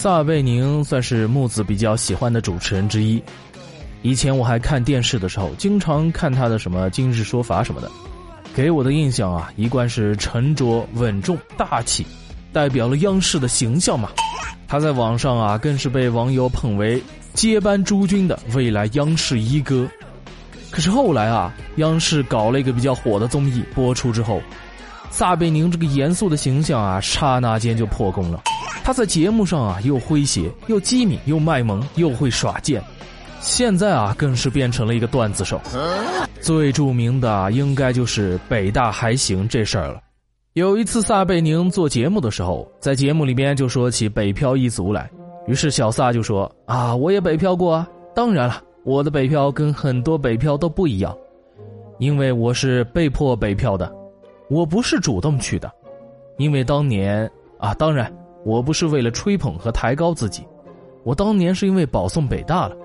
撒贝宁算是木子比较喜欢的主持人之一。以前我还看电视的时候，经常看他的什么《今日说法》什么的，给我的印象啊，一贯是沉着稳重、大气，代表了央视的形象嘛。他在网上啊，更是被网友捧为接班朱军的未来央视一哥。可是后来啊，央视搞了一个比较火的综艺播出之后，撒贝宁这个严肃的形象啊，刹那间就破功了。他在节目上啊，又诙谐，又机敏，又卖萌，又会耍贱。现在啊，更是变成了一个段子手。最著名的应该就是北大还行这事儿了。有一次，撒贝宁做节目的时候，在节目里边就说起北漂一族来，于是小撒就说：“啊，我也北漂过啊，当然了，我的北漂跟很多北漂都不一样，因为我是被迫北漂的，我不是主动去的，因为当年啊，当然。”我不是为了吹捧和抬高自己，我当年是因为保送北大了，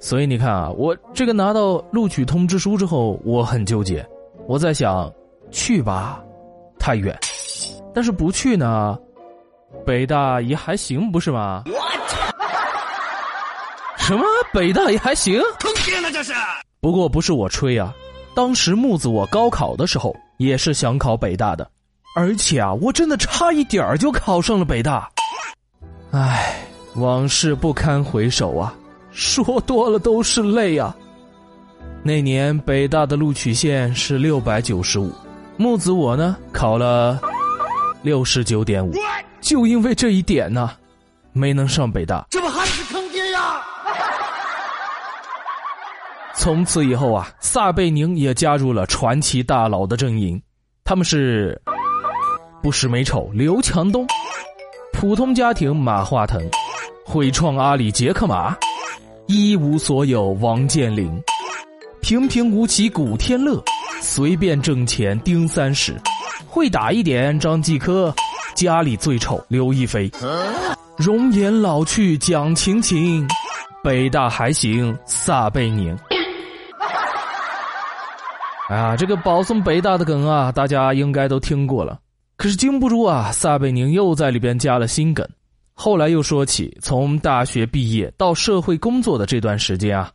所以你看啊，我这个拿到录取通知书之后，我很纠结，我在想，去吧，太远，但是不去呢，北大也还行，不是吗？什么北大也还行？坑爹呢这是！不过不是我吹啊，当时木子我高考的时候也是想考北大的。而且啊，我真的差一点儿就考上了北大。唉，往事不堪回首啊，说多了都是泪啊。那年北大的录取线是六百九十五，木子我呢考了六十九点五，就因为这一点呢，没能上北大。这不还是坑爹呀！从此以后啊，撒贝宁也加入了传奇大佬的阵营，他们是。不识美丑刘强东，普通家庭马化腾，会创阿里杰克马，一无所有王健林，平平无奇古天乐，随便挣钱丁三十，会打一点张继科，家里最丑刘亦菲，容颜老去蒋勤勤，北大还行撒贝宁。哎呀，这个保送北大的梗啊，大家应该都听过了。可是经不住啊，撒贝宁又在里边加了新梗。后来又说起从大学毕业到社会工作的这段时间啊，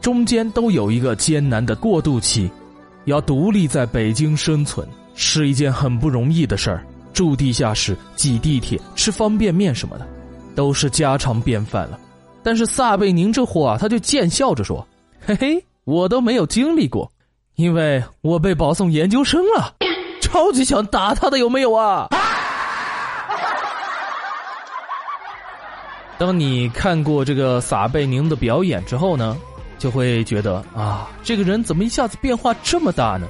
中间都有一个艰难的过渡期，要独立在北京生存是一件很不容易的事儿。住地下室、挤地铁、吃方便面什么的，都是家常便饭了。但是撒贝宁这货啊，他就贱笑着说：“嘿嘿，我都没有经历过，因为我被保送研究生了。”超级想打他的有没有啊？当你看过这个撒贝宁的表演之后呢，就会觉得啊，这个人怎么一下子变化这么大呢？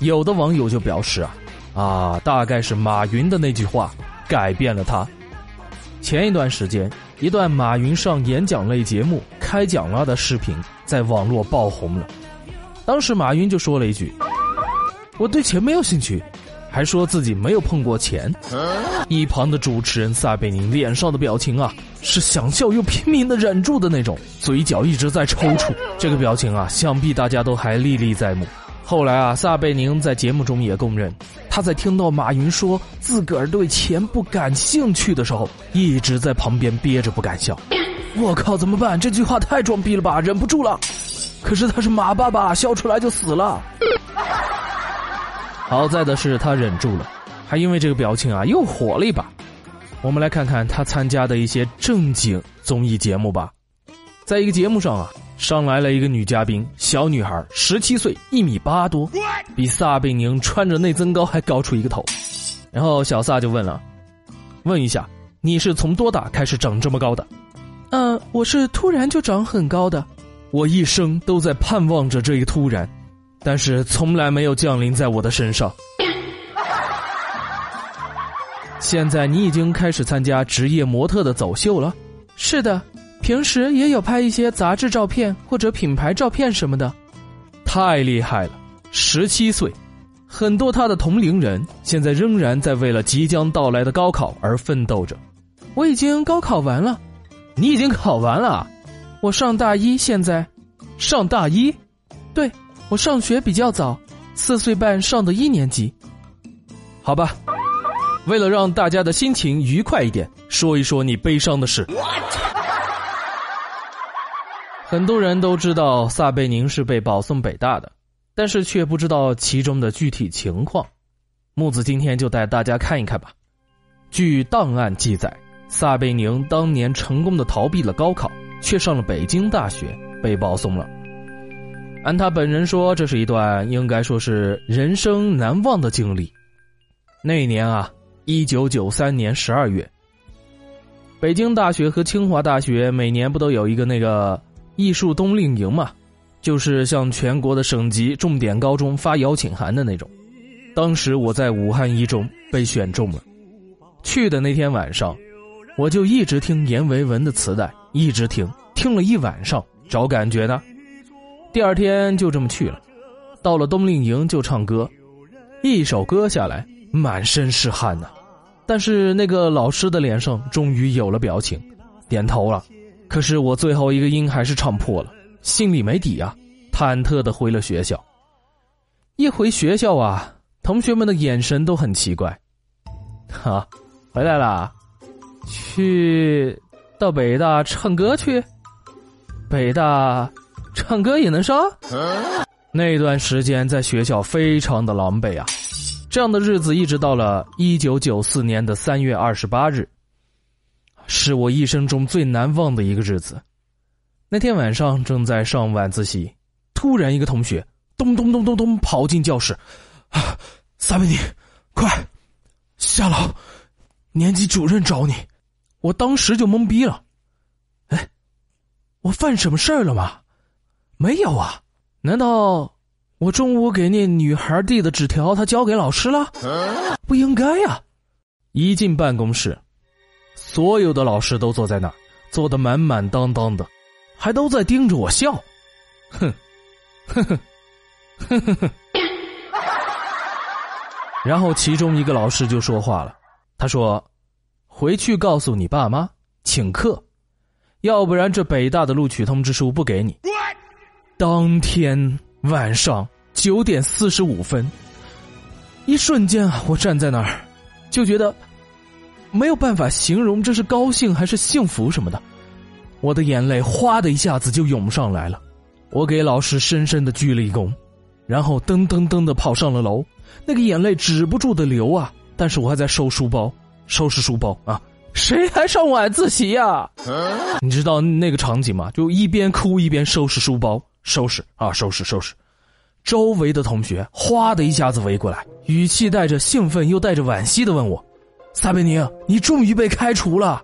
有的网友就表示啊，啊，大概是马云的那句话改变了他。前一段时间，一段马云上演讲类节目开讲了的视频在网络爆红了，当时马云就说了一句。我对钱没有兴趣，还说自己没有碰过钱。一旁的主持人撒贝宁脸上的表情啊，是想笑又拼命的忍住的那种，嘴角一直在抽搐。这个表情啊，想必大家都还历历在目。后来啊，撒贝宁在节目中也供认，他在听到马云说自个儿对钱不感兴趣的时候，一直在旁边憋着不敢笑。我靠，怎么办？这句话太装逼了吧，忍不住了。可是他是马爸爸，笑出来就死了。好在的是他忍住了，还因为这个表情啊又火了一把。我们来看看他参加的一些正经综艺节目吧。在一个节目上啊，上来了一个女嘉宾，小女孩，十七岁，一米八多，比撒贝宁穿着内增高还高出一个头。然后小撒就问了：“问一下，你是从多大开始长这么高的？”“嗯，我是突然就长很高的，我一生都在盼望着这一突然。”但是从来没有降临在我的身上。现在你已经开始参加职业模特的走秀了？是的，平时也有拍一些杂志照片或者品牌照片什么的。太厉害了！十七岁，很多他的同龄人现在仍然在为了即将到来的高考而奋斗着。我已经高考完了，你已经考完了？我上大一，现在上大一，对。我上学比较早，四岁半上的一年级。好吧，为了让大家的心情愉快一点，说一说你悲伤的事。很多人都知道撒贝宁是被保送北大的，但是却不知道其中的具体情况。木子今天就带大家看一看吧。据档案记载，撒贝宁当年成功的逃避了高考，却上了北京大学，被保送了。按他本人说，这是一段应该说是人生难忘的经历。那年啊，一九九三年十二月，北京大学和清华大学每年不都有一个那个。艺术冬令营嘛，就是向全国的省级重点高中发邀请函的那种。当时我在武汉一中被选中了，去的那天晚上，我就一直听阎维文的磁带，一直听，听了一晚上，找感觉呢。第二天就这么去了，到了冬令营就唱歌，一首歌下来，满身是汗呐。但是那个老师的脸上终于有了表情，点头了。可是我最后一个音还是唱破了，心里没底啊，忐忑的回了学校。一回学校啊，同学们的眼神都很奇怪。哈，回来了，去到北大唱歌去，北大唱歌也能上？那段时间在学校非常的狼狈啊，这样的日子一直到了一九九四年的三月二十八日。是我一生中最难忘的一个日子。那天晚上正在上晚自习，突然一个同学咚咚咚咚咚跑进教室，啊，撒贝宁，快下楼，年级主任找你。我当时就懵逼了，哎，我犯什么事儿了吗？没有啊，难道我中午给那女孩递的纸条她交给老师了？不应该呀！一进办公室。所有的老师都坐在那儿，坐得满满当当的，还都在盯着我笑，哼，哼哼，哼哼哼。然后其中一个老师就说话了，他说：“回去告诉你爸妈请客，要不然这北大的录取通知书不给你。”当天晚上九点四十五分，一瞬间啊，我站在那儿，就觉得。没有办法形容这是高兴还是幸福什么的，我的眼泪哗的一下子就涌上来了。我给老师深深的鞠了一躬，然后噔噔噔的跑上了楼。那个眼泪止不住的流啊！但是我还在收书包，收拾书包啊！谁还上晚自习呀？你知道那个场景吗？就一边哭一边收拾书包，收拾啊，收拾收拾。周围的同学哗的一下子围过来，语气带着兴奋又带着惋惜的问我。撒贝宁，你终于被开除了！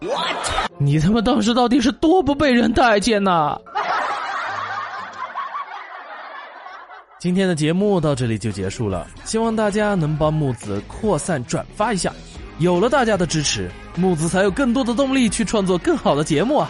你他妈当时到底是多不被人待见呐！今天的节目到这里就结束了，希望大家能帮木子扩散转发一下，有了大家的支持，木子才有更多的动力去创作更好的节目啊！